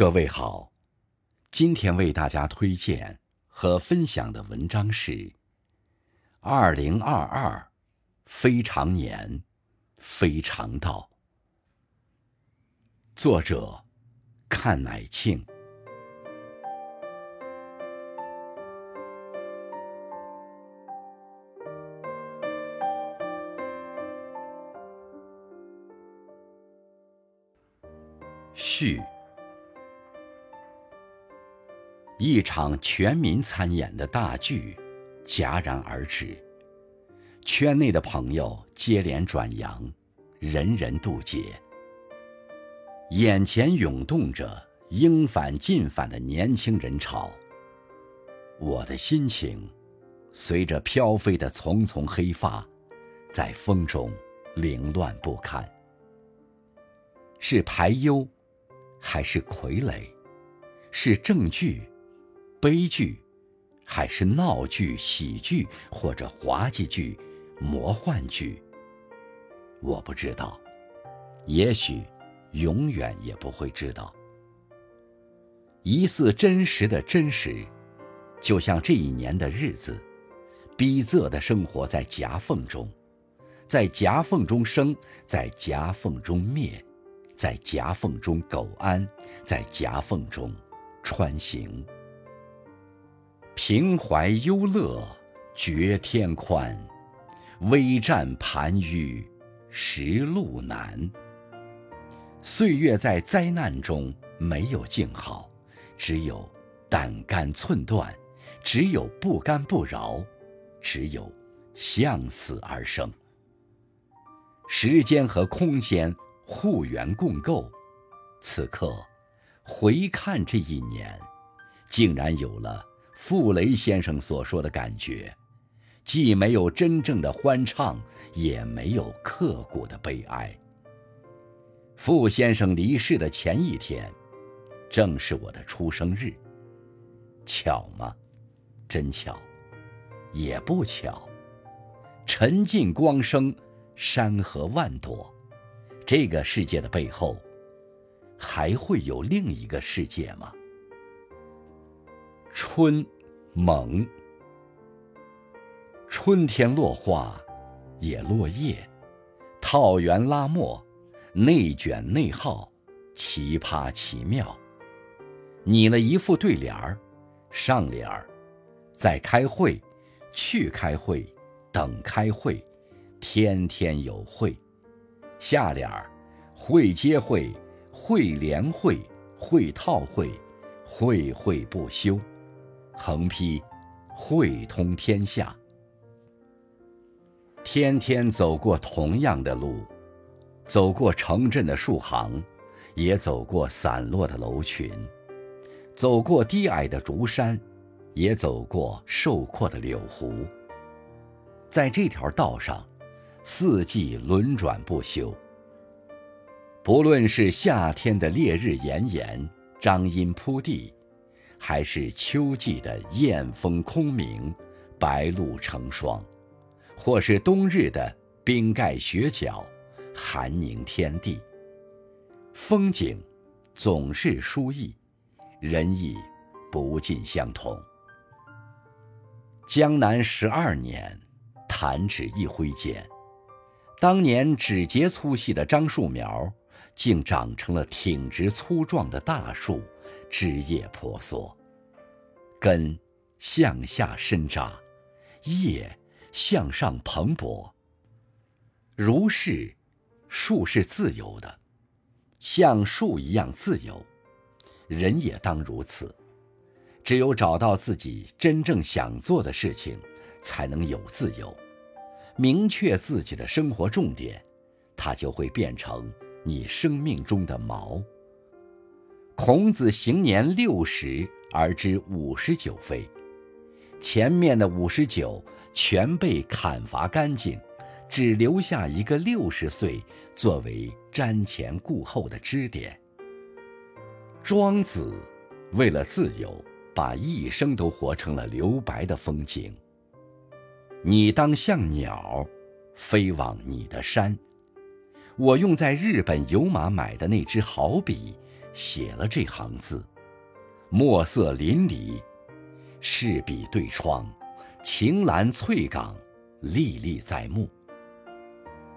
各位好，今天为大家推荐和分享的文章是《二零二二非常年非常道》，作者看乃庆。序。一场全民参演的大剧戛然而止，圈内的朋友接连转阳，人人渡劫。眼前涌动着应返尽返的年轻人潮，我的心情随着飘飞的丛丛黑发，在风中凌乱不堪。是排忧，还是傀儡？是正剧？悲剧，还是闹剧、喜剧，或者滑稽剧、魔幻剧？我不知道，也许永远也不会知道。疑似真实的真实，就像这一年的日子，逼仄的生活在夹缝中，在夹缝中生，在夹缝中灭，在夹缝中苟安，在夹缝中穿行。平怀忧乐，觉天宽；危战盘踞，实路难。岁月在灾难中没有静好，只有胆肝寸断，只有不甘不饶，只有向死而生。时间和空间互援共构，此刻回看这一年，竟然有了。傅雷先生所说的感觉，既没有真正的欢畅，也没有刻骨的悲哀。傅先生离世的前一天，正是我的出生日。巧吗？真巧，也不巧。沉浸光生，山河万朵，这个世界的背后，还会有另一个世界吗？春，猛。春天落花，也落叶，套圆拉墨，内卷内耗，奇葩奇妙。拟了一副对联儿，上联儿，在开会，去开会，等开会，天天有会。下联儿，会接会，会连会，会套会，会会不休。横批：汇通天下。天天走过同样的路，走过城镇的树行，也走过散落的楼群，走过低矮的竹山，也走过瘦阔的柳湖。在这条道上，四季轮转不休。不论是夏天的烈日炎炎，张阴铺地。还是秋季的雁风空鸣，白露成霜；或是冬日的冰盖雪角，寒凝天地。风景总是殊异，人意不尽相同。江南十二年，弹指一挥间，当年指节粗细的樟树苗，竟长成了挺直粗壮的大树。枝叶婆娑，根向下深扎，叶向上蓬勃。如是，树是自由的，像树一样自由，人也当如此。只有找到自己真正想做的事情，才能有自由。明确自己的生活重点，它就会变成你生命中的锚。孔子行年六十而知五十九非，前面的五十九全被砍伐干净，只留下一个六十岁作为瞻前顾后的支点。庄子为了自由，把一生都活成了留白的风景。你当像鸟，飞往你的山。我用在日本有马买的那支好笔。写了这行字，墨色淋漓，试笔对窗，晴岚翠岗，历历在目。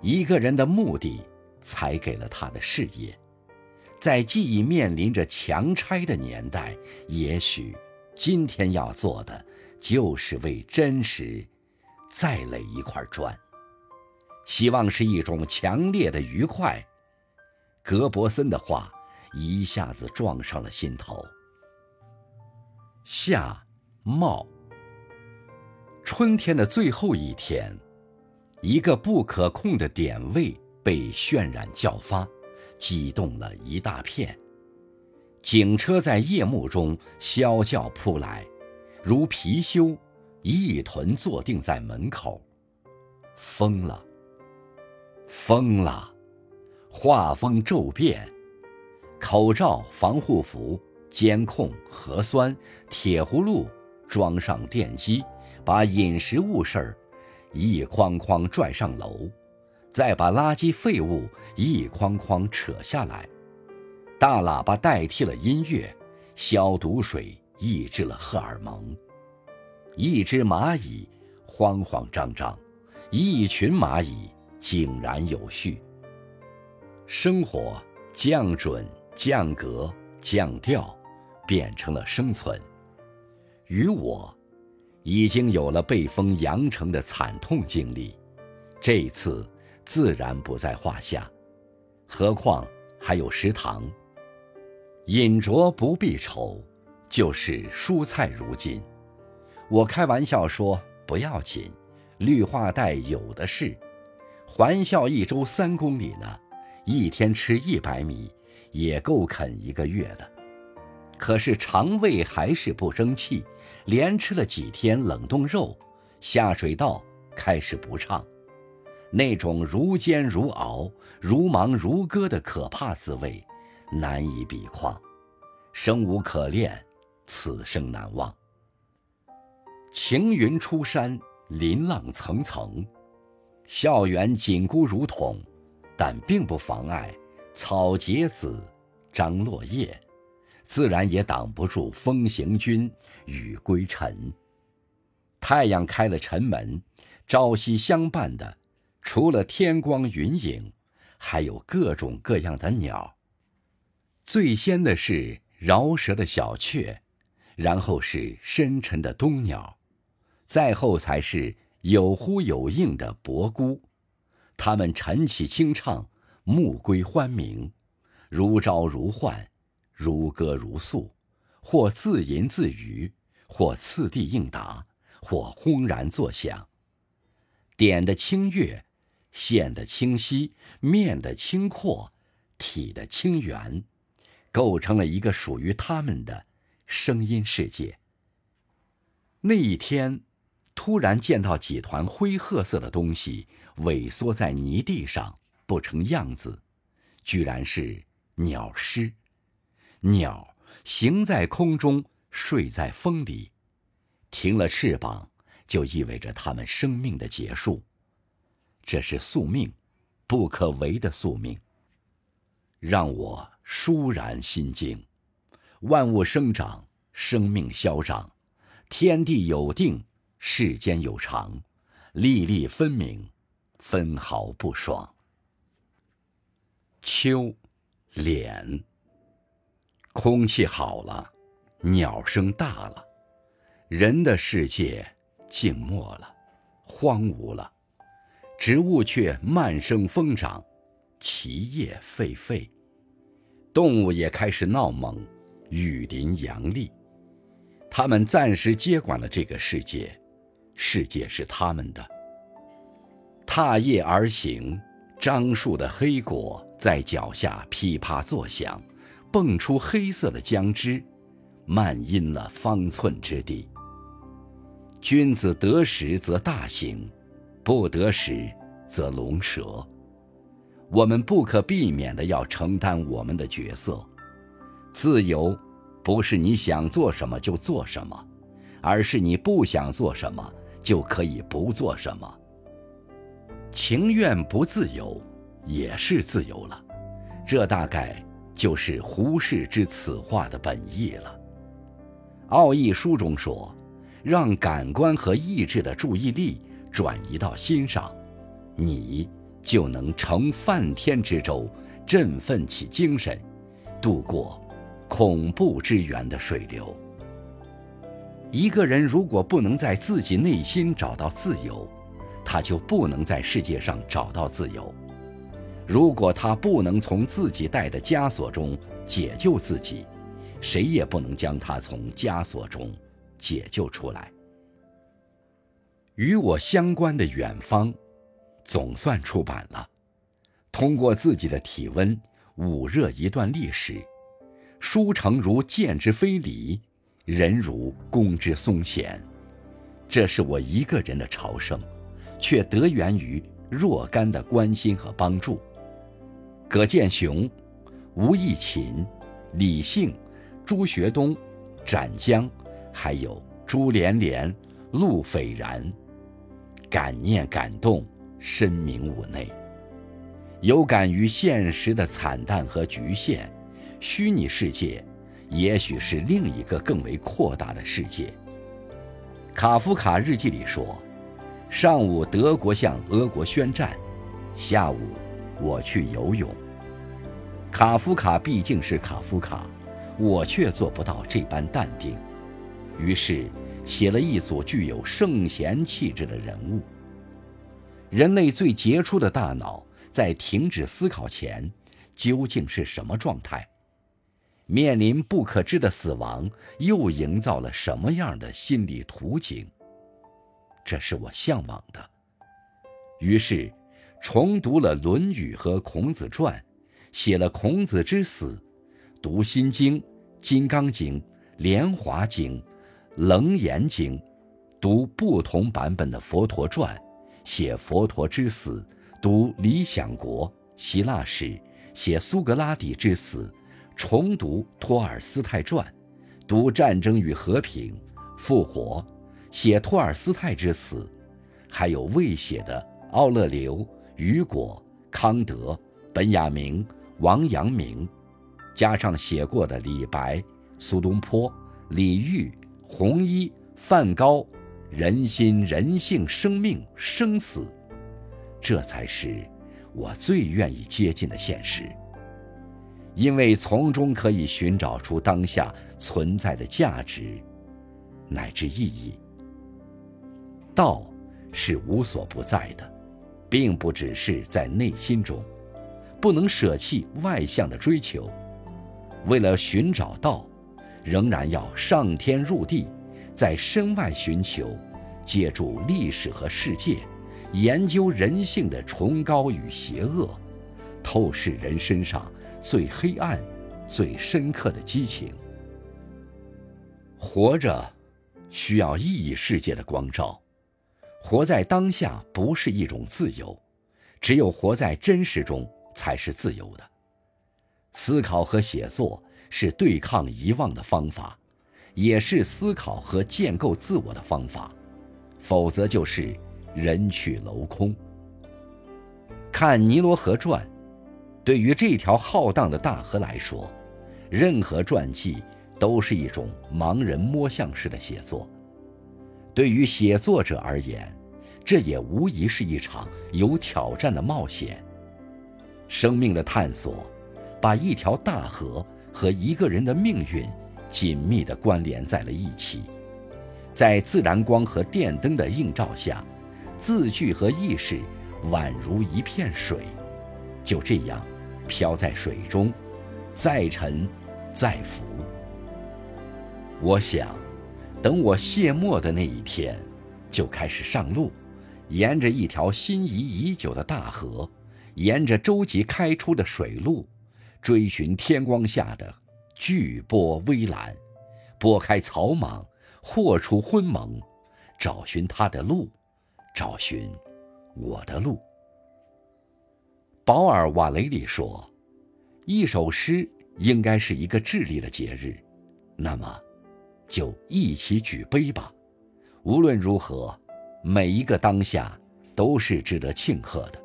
一个人的目的，才给了他的事业。在记忆面临着强拆的年代，也许今天要做的，就是为真实再垒一块砖。希望是一种强烈的愉快。格伯森的话一下子撞上了心头。夏茂，春天的最后一天。一个不可控的点位被渲染叫发，激动了一大片。警车在夜幕中啸叫扑来，如貔貅，一屯坐定在门口。疯了，疯了！画风骤变，口罩、防护服、监控、核酸、铁葫芦，装上电机，把饮食物事儿。一筐筐拽上楼，再把垃圾废物一筐筐扯下来。大喇叭代替了音乐，消毒水抑制了荷尔蒙。一只蚂蚁慌慌张张，一群蚂蚁井然有序。生活降准、降格、降调，变成了生存。与我。已经有了被封阳城的惨痛经历，这次自然不在话下。何况还有食堂。饮酌不必愁，就是蔬菜如金。我开玩笑说不要紧，绿化带有的是。环校一周三公里呢，一天吃一百米，也够啃一个月的。可是肠胃还是不争气，连吃了几天冷冻肉，下水道开始不畅，那种如煎如熬、如芒如割的可怕滋味，难以比况。生无可恋，此生难忘。晴云出山，林浪层层，校园紧箍如筒，但并不妨碍草结子，张落叶。自然也挡不住风行军，雨归尘。太阳开了城门，朝夕相伴的，除了天光云影，还有各种各样的鸟。最先的是饶舌的小雀，然后是深沉的冬鸟，再后才是有呼有应的伯姑。它们晨起清唱，暮归欢鸣，如朝如唤。如歌如诉，或自吟自语，或次第应答，或轰然作响。点的清越，线的清晰，面的清阔，体的清圆，构成了一个属于他们的声音世界。那一天，突然见到几团灰褐色的东西萎缩在泥地上，不成样子，居然是鸟尸。鸟行在空中，睡在风里，停了翅膀，就意味着它们生命的结束。这是宿命，不可违的宿命。让我倏然心惊。万物生长，生命消长，天地有定，世间有常，粒粒分明，分毫不爽。秋，脸。空气好了，鸟声大了，人的世界静默了，荒芜了，植物却慢生疯长，其叶沸沸，动物也开始闹猛，雨林阳历。他们暂时接管了这个世界，世界是他们的。踏叶而行，樟树的黑果在脚下噼啪作响。蹦出黑色的浆汁，漫阴了方寸之地。君子得时则大行，不得时则龙蛇。我们不可避免的要承担我们的角色。自由，不是你想做什么就做什么，而是你不想做什么就可以不做什么。情愿不自由，也是自由了。这大概。就是胡适之此话的本意了。奥义书中说：“让感官和意志的注意力转移到心上，你就能乘梵天之舟，振奋起精神，渡过恐怖之源的水流。”一个人如果不能在自己内心找到自由，他就不能在世界上找到自由。如果他不能从自己带的枷锁中解救自己，谁也不能将他从枷锁中解救出来。与我相关的远方，总算出版了。通过自己的体温捂热一段历史，书成如箭之非礼，人如弓之松弦。这是我一个人的朝圣，却得源于若干的关心和帮助。葛剑雄、吴义勤、李幸。朱学东、展江，还有朱连莲、陆斐然，感念感动，深明吾内。有感于现实的惨淡和局限，虚拟世界，也许是另一个更为扩大的世界。卡夫卡日记里说：“上午德国向俄国宣战，下午我去游泳。”卡夫卡毕竟是卡夫卡。我却做不到这般淡定，于是写了一组具有圣贤气质的人物。人类最杰出的大脑在停止思考前，究竟是什么状态？面临不可知的死亡，又营造了什么样的心理图景？这是我向往的。于是，重读了《论语》和《孔子传》，写了《孔子之死》。读《心经》《金刚经》《莲华经》《楞严经》，读不同版本的佛陀传，写佛陀之死；读《理想国》希腊史，写苏格拉底之死；重读托尔斯泰传，读《战争与和平》复活，写托尔斯泰之死，还有未写的奥勒留、雨果、康德、本雅明、王阳明。加上写过的李白、苏东坡、李煜、弘一、梵高，人心、人性、生命、生死，这才是我最愿意接近的现实。因为从中可以寻找出当下存在的价值，乃至意义。道是无所不在的，并不只是在内心中，不能舍弃外向的追求。为了寻找道，仍然要上天入地，在身外寻求，借助历史和世界，研究人性的崇高与邪恶，透视人身上最黑暗、最深刻的激情。活着，需要意义世界的光照。活在当下不是一种自由，只有活在真实中才是自由的。思考和写作是对抗遗忘的方法，也是思考和建构自我的方法，否则就是人去楼空。看《尼罗河传》，对于这条浩荡的大河来说，任何传记都是一种盲人摸象式的写作。对于写作者而言，这也无疑是一场有挑战的冒险。生命的探索。把一条大河和一个人的命运紧密地关联在了一起，在自然光和电灯的映照下，字句和意识宛如一片水，就这样飘在水中，再沉，再浮。我想，等我谢幕的那一天，就开始上路，沿着一条心仪已久的大河，沿着舟楫开出的水路。追寻天光下的巨波微澜，拨开草莽，豁出昏蒙，找寻他的路，找寻我的路。保尔瓦雷里说：“一首诗应该是一个智力的节日，那么，就一起举杯吧。无论如何，每一个当下都是值得庆贺的。”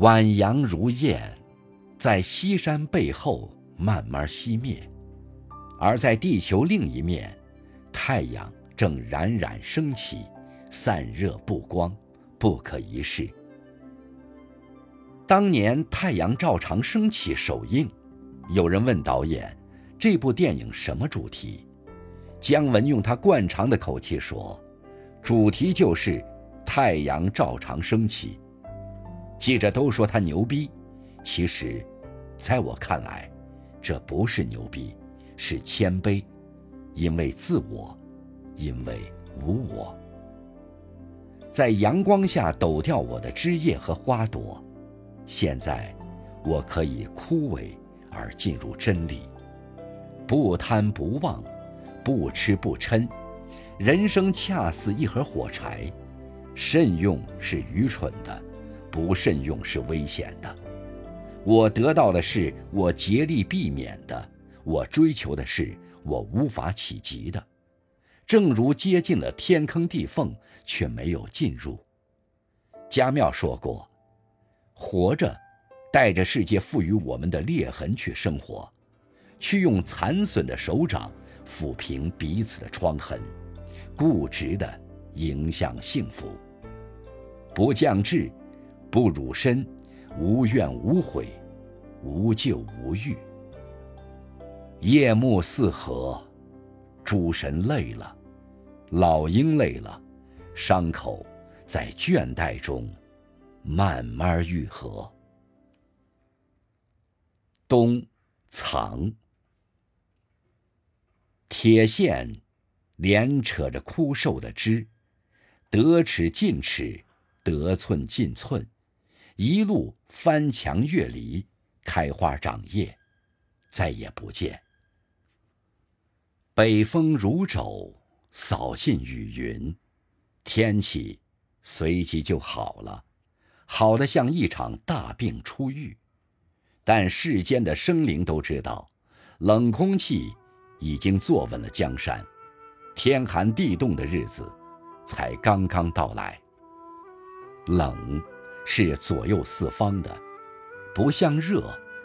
晚阳如燕，在西山背后慢慢熄灭，而在地球另一面，太阳正冉冉升起，散热布光，不可一世。当年《太阳照常升起》首映，有人问导演：“这部电影什么主题？”姜文用他惯常的口气说：“主题就是太阳照常升起。”记者都说他牛逼，其实，在我看来，这不是牛逼，是谦卑，因为自我，因为无我。在阳光下抖掉我的枝叶和花朵。现在，我可以枯萎而进入真理，不贪不忘，不吃不嗔。人生恰似一盒火柴，慎用是愚蠢的，不慎用是危险的。我得到的是我竭力避免的，我追求的是我无法企及的。正如接近了天坑地缝，却没有进入。家庙说过。活着，带着世界赋予我们的裂痕去生活，去用残损的手掌抚平彼此的疮痕，固执地迎向幸福。不降智，不辱身，无怨无悔，无咎无欲。夜幕四合，诸神累了，老鹰累了，伤口在倦怠中。慢慢愈合。冬，藏。铁线连扯着枯瘦的枝，得尺进尺，得寸进寸，一路翻墙越篱，开花长叶，再也不见。北风如肘，扫尽雨云，天气随即就好了。好的像一场大病初愈，但世间的生灵都知道，冷空气已经坐稳了江山，天寒地冻的日子才刚刚到来。冷是左右四方的，不像热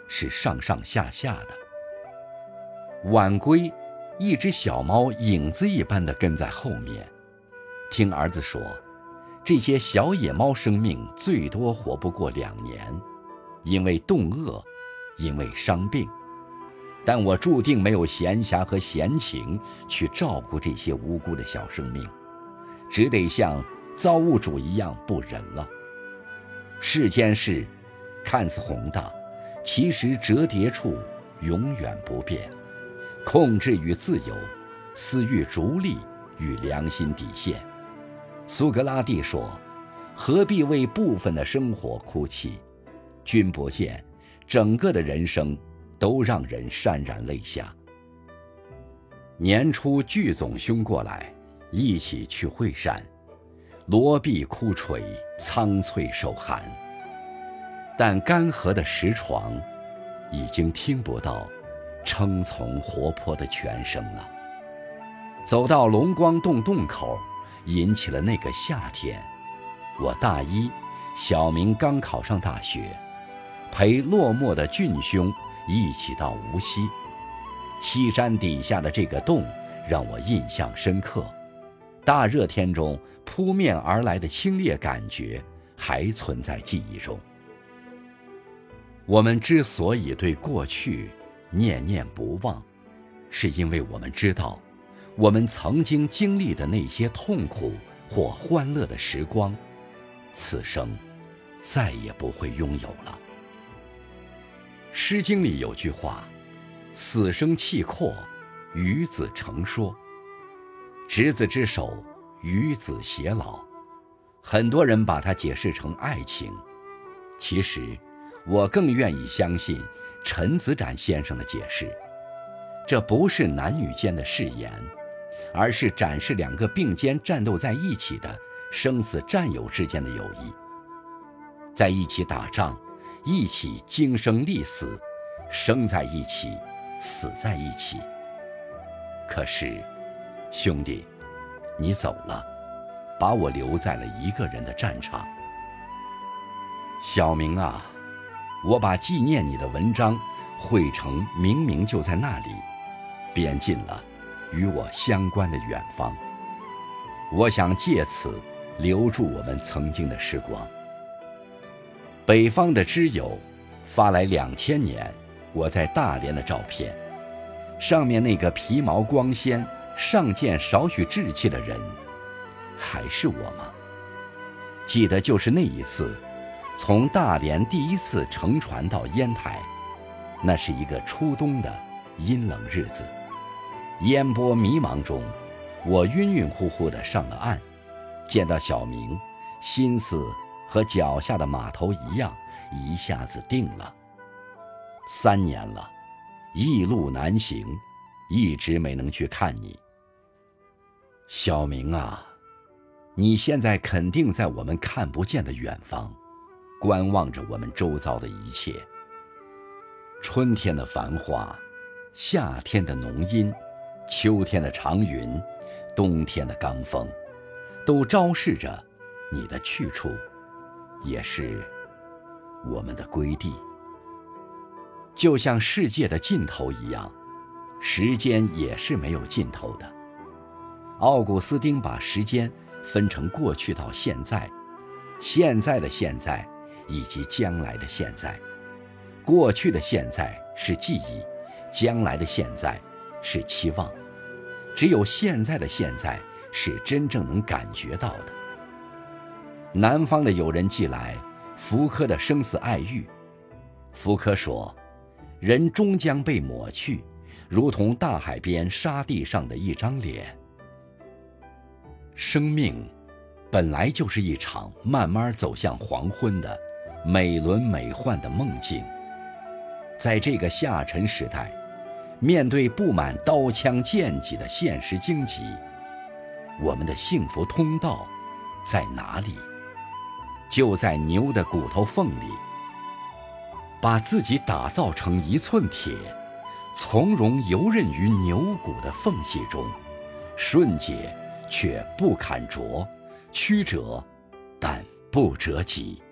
是上上下下的。晚归，一只小猫影子一般的跟在后面，听儿子说。这些小野猫生命最多活不过两年，因为冻饿，因为伤病。但我注定没有闲暇和闲情去照顾这些无辜的小生命，只得像造物主一样不仁了。世间事，看似宏大，其实折叠处永远不变。控制与自由，私欲逐利与良心底线。苏格拉底说：“何必为部分的生活哭泣？君不见，整个的人生都让人潸然泪下。”年初，聚总兄过来，一起去会山，罗壁枯垂，苍翠受寒。但干涸的石床，已经听不到称从活泼的泉声了。走到龙光洞洞口。引起了那个夏天，我大一，小明刚考上大学，陪落寞的俊兄一起到无锡。西山底下的这个洞让我印象深刻，大热天中扑面而来的清冽感觉还存在记忆中。我们之所以对过去念念不忘，是因为我们知道。我们曾经经历的那些痛苦或欢乐的时光，此生再也不会拥有了。《诗经》里有句话：“死生契阔，与子成说。”执子之手，与子偕老。很多人把它解释成爱情，其实我更愿意相信陈子展先生的解释：这不是男女间的誓言。而是展示两个并肩战斗在一起的生死战友之间的友谊，在一起打仗，一起经生历死，生在一起，死在一起。可是，兄弟，你走了，把我留在了一个人的战场。小明啊，我把纪念你的文章汇成，明明就在那里，编进了与我相关的远方。我想借此留住我们曾经的时光。北方的知友发来两千年我在大连的照片，上面那个皮毛光鲜、上见少许稚气的人，还是我吗？记得就是那一次。从大连第一次乘船到烟台，那是一个初冬的阴冷日子，烟波迷茫中，我晕晕乎乎地上了岸，见到小明，心思和脚下的码头一样，一下子定了。三年了，一路难行，一直没能去看你。小明啊，你现在肯定在我们看不见的远方。观望着我们周遭的一切，春天的繁花，夏天的浓荫，秋天的长云，冬天的罡风，都昭示着你的去处，也是我们的归地。就像世界的尽头一样，时间也是没有尽头的。奥古斯丁把时间分成过去到现在，现在的现在。以及将来的现在，过去的现在是记忆，将来的现在是期望，只有现在的现在是真正能感觉到的。南方的友人寄来福柯的生死爱欲，福柯说：“人终将被抹去，如同大海边沙地上的一张脸。生命本来就是一场慢慢走向黄昏的。”美轮美奂的梦境，在这个下沉时代，面对布满刀枪剑戟的现实荆棘，我们的幸福通道在哪里？就在牛的骨头缝里。把自己打造成一寸铁，从容游刃于牛骨的缝隙中，顺解却不砍琢，曲折但不折戟。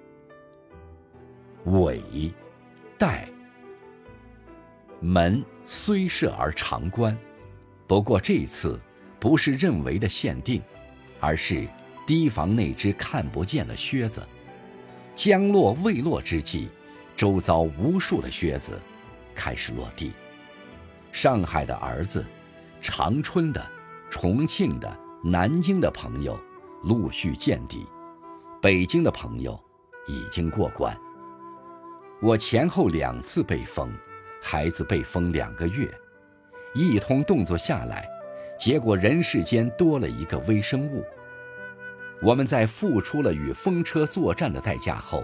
尾，带。门虽设而常关，不过这次不是认为的限定，而是提防那只看不见的靴子。将落未落之际，周遭无数的靴子开始落地。上海的儿子，长春的、重庆的、南京的朋友陆续见底，北京的朋友已经过关。我前后两次被封，孩子被封两个月，一通动作下来，结果人世间多了一个微生物。我们在付出了与风车作战的代价后，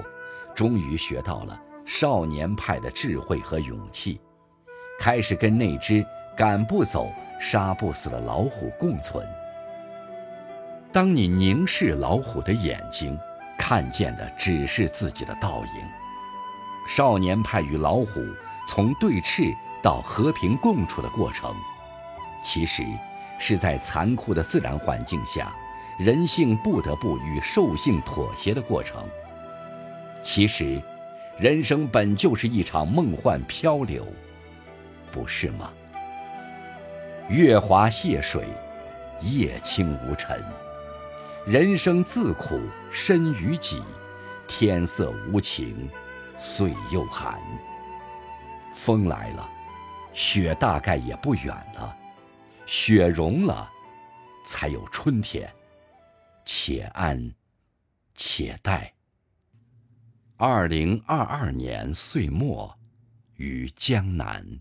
终于学到了少年派的智慧和勇气，开始跟那只赶不走、杀不死的老虎共存。当你凝视老虎的眼睛，看见的只是自己的倒影。少年派与老虎从对峙到和平共处的过程，其实是在残酷的自然环境下，人性不得不与兽性妥协的过程。其实，人生本就是一场梦幻漂流，不是吗？月华泻水，夜清无尘。人生自苦，身于己，天色无情。岁又寒，风来了，雪大概也不远了，雪融了，才有春天。且安，且待。二零二二年岁末，于江南。